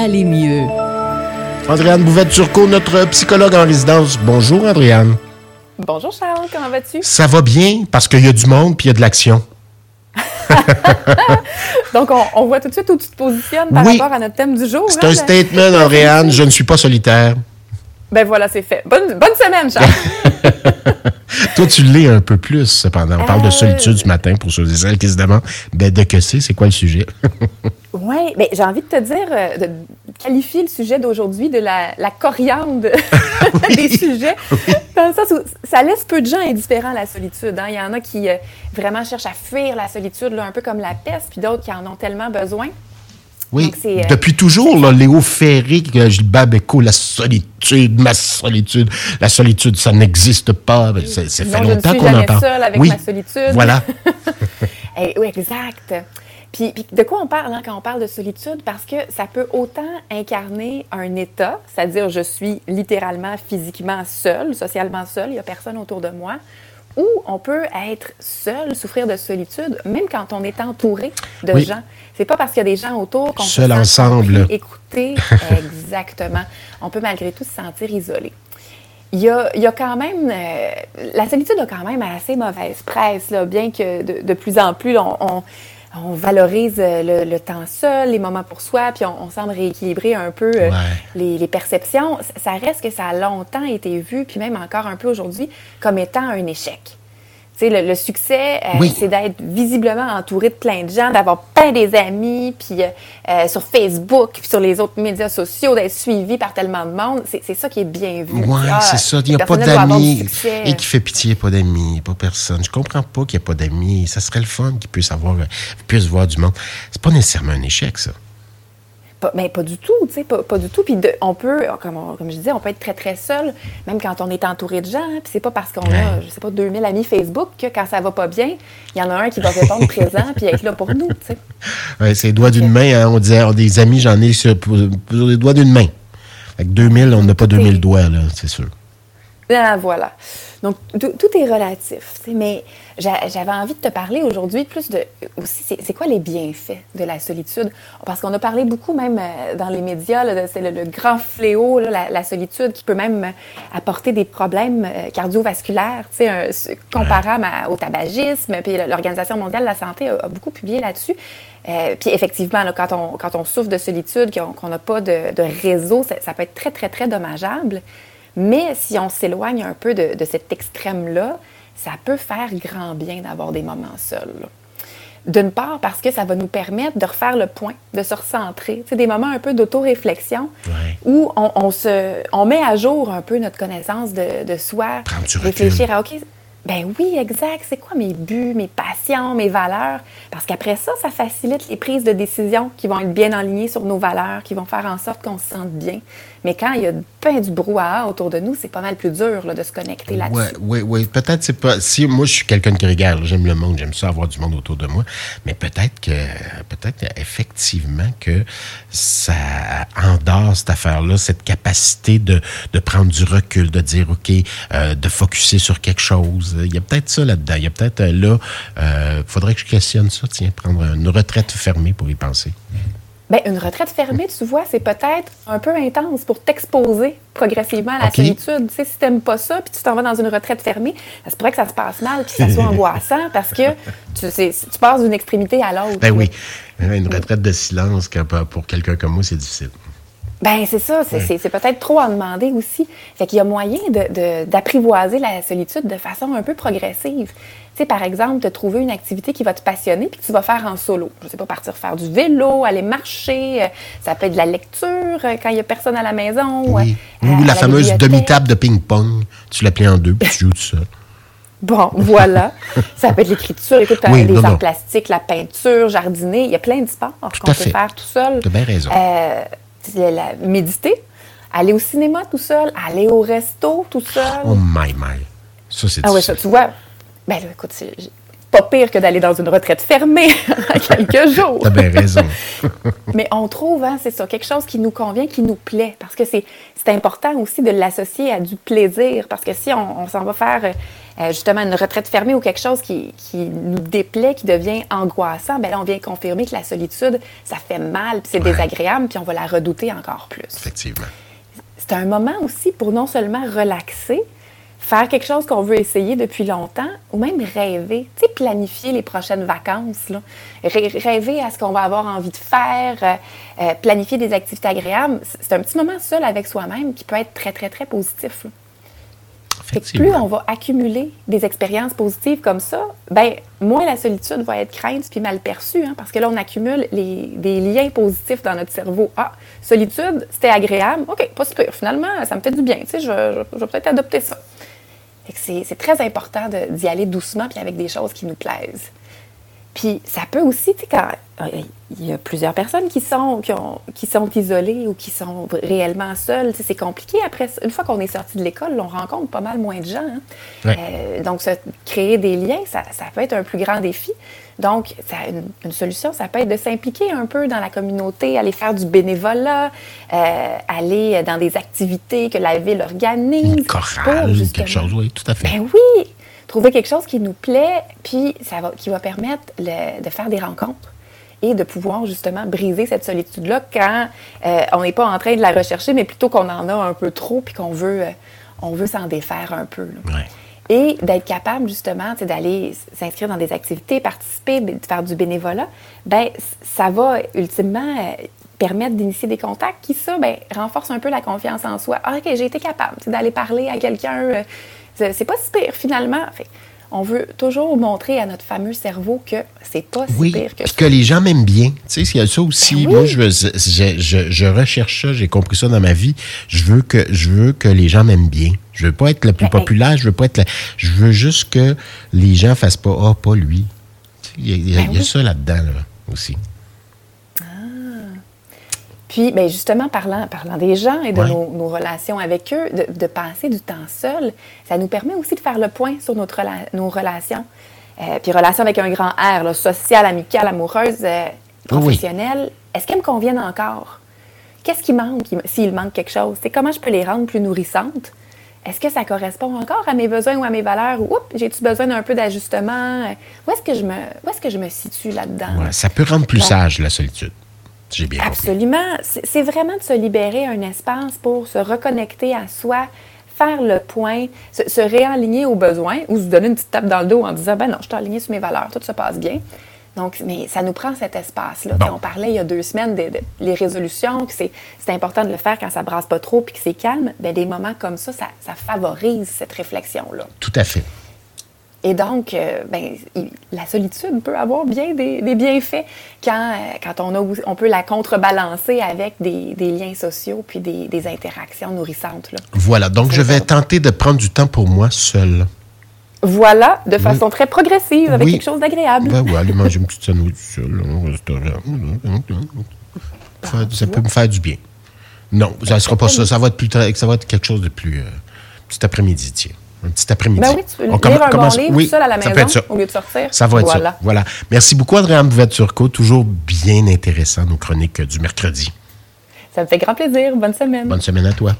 aller mieux. Andréane Bouvette-Turcot, notre psychologue en résidence. Bonjour, Andréane. Bonjour, Charles. Comment vas-tu? Ça va bien parce qu'il y a du monde puis il y a de l'action. Donc, on, voit tout de suite où tu te positionnes par rapport à notre thème du jour. C'est un hein, statement, Andréane. Je ne suis pas solitaire. Ben voilà, c'est fait. Bonne, bonne semaine, Charles. Toi, tu l'es un peu plus, cependant. On parle de euh, solitude ce matin pour ceux et celles qui se demandent ben, de que c'est, c'est quoi le sujet? oui, mais j'ai envie de te dire, euh, de qualifier le sujet d'aujourd'hui de la, la coriandre des sujets, dans le sens où ça laisse peu de gens indifférents à la solitude. Hein. Il y en a qui euh, vraiment cherchent à fuir la solitude, un peu comme la peste, puis d'autres qui en ont tellement besoin. Oui, euh, depuis toujours, là, Léo Ferré, Gilbert Bécaud, la solitude, ma solitude, la solitude, ça n'existe pas. Ça, fait longtemps qu'on en parle. Je suis seule avec oui, ma solitude. Voilà. Eh oui, exact. Puis, de quoi on parle hein, quand on parle de solitude? Parce que ça peut autant incarner un état, c'est-à-dire je suis littéralement physiquement seule, socialement seule, il n'y a personne autour de moi, ou on peut être seul, souffrir de solitude, même quand on est entouré de gens. C'est pas parce qu'il y a des gens autour qu'on seul ensemble. écouter exactement. On peut malgré tout se sentir isolé. Il y, a, il y a quand même. Euh, la solitude a quand même assez mauvaise presse, là, bien que de, de plus en plus, on on valorise euh, le, temps seul, les moments pour soi, puis on, semble rééquilibrer un peu euh, les, perceptions. Ça reste que ça a longtemps été vu, puis même encore un peu aujourd'hui, comme étant un échec. Le, le, succès, euh, c'est d'être visiblement entouré de plein de gens, d'avoir plein des amis, puis sur Facebook, puis sur les autres médias sociaux, d'être suivi par tellement de monde. C'est ça qui est bien vu. Oui, ah, c'est ça. Il n'y a pas d'amis. Et qui fait pitié, pas d'amis, pas personne. Je comprends pas qu'il n'y ait pas d'amis. Ça serait le fun qu'ils puissent avoir, puissent voir du monde. C'est pas nécessairement un échec, ça. Pas, mais pas du tout, tu sais, pas, du tout. Puis on peut, comme, comme je disais, on peut être très, très seul, même quand on est entouré de gens. Hein. Puis c'est pas parce qu'on a, je sais pas, 2000 amis Facebook que quand ça va pas bien, il y en a un qui va répondre présent puis être là pour nous, tu sais. Oui, c'est les doigts d'une main. Hein. On disait, des amis, j'en ai sur, les doigts d'une main. Avec 2000, on n'a pas 2000 doigts, là, c'est sûr. Ah, voilà. Donc, tout est relatif. Mais j'avais envie de te parler aujourd'hui plus de aussi, c'est quoi les bienfaits de la solitude? Parce qu'on a parlé beaucoup même euh, dans les médias, c'est le, grand fléau, la, solitude, qui peut même apporter des problèmes euh, cardiovasculaires, comparables au tabagisme. Puis l'Organisation mondiale de la santé a, beaucoup publié là-dessus. Euh, puis effectivement, quand, on, quand on souffre de solitude, qu'on n'a pas de, réseau, ça, peut être très, très, très dommageable. Mais si on s'éloigne un peu de, cet extrême-là, ça peut faire grand bien d'avoir des moments seuls. D'une part, parce que ça va nous permettre de refaire le point, de se recentrer. C'est des moments un peu d'auto-réflexion où on, se, on met à jour un peu notre connaissance de, de soi. Réfléchir à, OK, ben oui, exact. C'est quoi mes buts, mes passions, mes valeurs? Parce qu'après ça, ça facilite les prises de décision qui vont être bien alignées sur nos valeurs, qui vont faire en sorte qu'on se sente bien. Mais quand il y a plein du brouhaha autour de nous, c'est pas mal plus dur de se connecter là-dessus. Oui, oui, oui. Peut-être c'est pas. Si moi je suis quelqu'un qui regarde, j'aime le monde, j'aime ça avoir du monde autour de moi, mais peut-être que peut-être effectivement que ça endort cette affaire-là, cette capacité de, de, prendre du recul, de dire OK, euh, de focuser sur quelque chose. Il y a peut-être ça là-dedans. Il y a peut-être euh, là, il euh, faudrait que je questionne ça, tiens, prendre une retraite fermée pour y penser. Bien, une retraite fermée, tu vois, c'est peut-être un peu intense pour t'exposer progressivement à la solitude. Tu sais, si tu n'aimes pas ça, puis tu t'en vas dans une retraite fermée, ça se pourrait que ça se passe mal, puis que ça soit angoissant, parce que tu, tu passes d'une extrémité à l'autre. Ben oui. Une retraite de silence, pour quelqu'un comme moi, c'est difficile. Ben c'est ça, c'est peut-être trop en demander aussi. Fait qu'il y a moyen d'apprivoiser la solitude de façon un peu progressive. Tu sais, par exemple, de trouver une activité qui va te passionner puis que tu vas faire en solo. Je sais pas, partir faire du vélo, aller marcher, euh, ça peut être de la lecture euh, quand il y a personne à la maison. Oui. Euh, Ou la, fameuse demi-table de ping-pong. Tu la plies en deux puis tu joues tout seul. Bon, voilà. ça peut être l'écriture, écoute, les arts plastiques, la peinture, jardiner. Il y a plein de sports qu'on peut faire tout seul. Tu as bien raison la, méditer, aller au cinéma tout seul, aller au resto tout seul. Oh my, my. Ça, c'est Ah oui, ça, tu vois. Ben écoute, pas pire que d'aller dans une retraite fermée à quelques jours. T'as bien raison. Mais on trouve, hein, c'est ça, quelque chose qui nous convient, qui nous plaît, parce que c'est important aussi de l'associer à du plaisir, parce que si on, s'en va faire euh, justement une retraite fermée ou quelque chose qui, qui, nous déplaît, qui devient angoissant, ben là, on vient confirmer que la solitude, ça fait mal, puis c'est désagréable, puis on va la redouter encore plus. Effectivement. C'est un moment aussi pour non seulement relaxer, faire quelque chose qu'on veut essayer depuis longtemps ou même rêver, tu sais, planifier les prochaines vacances, là. rêver à ce qu'on va avoir envie de faire, euh, euh, planifier des activités agréables. C'est un petit moment seul avec soi-même qui peut être très, très, très positif. plus on va accumuler des expériences positives comme ça, ben moins la solitude va être crainte puis mal perçue, hein, parce que là, on accumule des liens positifs dans notre cerveau. Ah, solitude, c'était agréable. OK, pas super. Finalement, ça me fait du bien. Tu sais, je, je vais peut-être adopter ça. C'est très important d'y aller doucement puis avec des choses qui nous plaisent. Puis ça peut aussi, tu sais, quand euh, il y a plusieurs personnes qui sont, qui, sont isolées ou qui sont réellement seules, c'est compliqué. Après, une fois qu'on est sorti de l'école, on rencontre pas mal moins de gens. Hein. Euh, donc, créer des liens, ça, peut être un plus grand défi. Donc, ça, une, solution, ça peut être de s'impliquer un peu dans la communauté, aller faire du bénévolat, euh, aller dans des activités que la ville organise. Une chorale, quelque chose, oui, tout à fait. Ben oui, trouver quelque chose qui nous plaît, puis ça va, qui va permettre de faire des rencontres et de pouvoir justement briser cette solitude-là quand euh, on n'est pas en train de la rechercher, mais plutôt qu'on en a un peu trop puis qu'on veut, euh, on veut s'en défaire un peu. Et d'être capable justement d'aller s'inscrire dans des activités, participer, de faire du bénévolat, ben ça va ultimement euh, permettre d'initier des contacts qui, ça, ben, renforce un peu la confiance en soi. Ah, OK, j'ai été capable d'aller parler à quelqu'un c'est pas si pire finalement. on veut toujours montrer à notre fameux cerveau que c'est pas si pire que ça. que les gens m'aiment bien. Tu sais, il y a ça aussi. Ben moi, je, je, recherche ça, j'ai compris ça dans ma vie. Je veux que, je veux que les gens m'aiment bien. Je veux pas être le plus ben, populaire, je veux pas être Je veux juste que les gens fassent pas « Ah, pas lui ». Il y a, ben ça là-dedans aussi. Puis, bien, justement, parlant, parlant des gens et de nos, relations avec eux, de, passer du temps seul, ça nous permet aussi de faire le point sur notre nos relations. Euh, puis, relations avec un grand R, là, sociale, amicale, amoureuse, euh, professionnelle. Est-ce qu'elles me conviennent encore? Qu'est-ce qui manque s'il manque quelque chose? C'est comment je peux les rendre plus nourrissantes? Est-ce que ça correspond encore à mes besoins ou à mes valeurs? Ou j'ai-tu besoin d'un peu d'ajustement? Où est-ce que je me, où est-ce que je me situe là-dedans? ça peut rendre plus sage, la solitude. Absolument. C'est vraiment de se libérer un espace pour se reconnecter à soi, faire le point, se, réaligner aux besoins ou se donner une petite tape dans le dos en disant ben non, je suis aligné sur mes valeurs, tout se passe bien. Donc, mais ça nous prend cet espace-là. On parlait il y a deux semaines des les résolutions, que c'est important de le faire quand ça brasse pas trop puis que c'est calme. Bien, des moments comme ça, ça, ça favorise cette réflexion-là. Tout à fait. Et donc, euh, ben, la solitude peut avoir bien des, bienfaits quand, euh, quand on, a, on peut la contrebalancer avec des, liens sociaux puis des, interactions nourrissantes. Là. Voilà, donc je vais tenter de prendre du temps pour moi seul. Voilà, de façon très progressive, avec quelque chose d'agréable. Ben oui, aller manger une petite sandwich seul au restaurant. Ça, peut me faire du bien. Non, ça ne sera pas ça. Ça va être, plus, ça va être quelque chose de plus... Euh, petit après-midi, tiens un petit après-midi. Ben oui, tu peux on lire un commence... bon livre oui, seul à la maison ça ça. au lieu de sortir. Ça va être ça. Voilà. Merci beaucoup, Adrien Bouvet-Turcot. Toujours bien intéressant, nos chroniques du mercredi. Ça me fait grand plaisir. Bonne semaine. Bonne semaine à toi.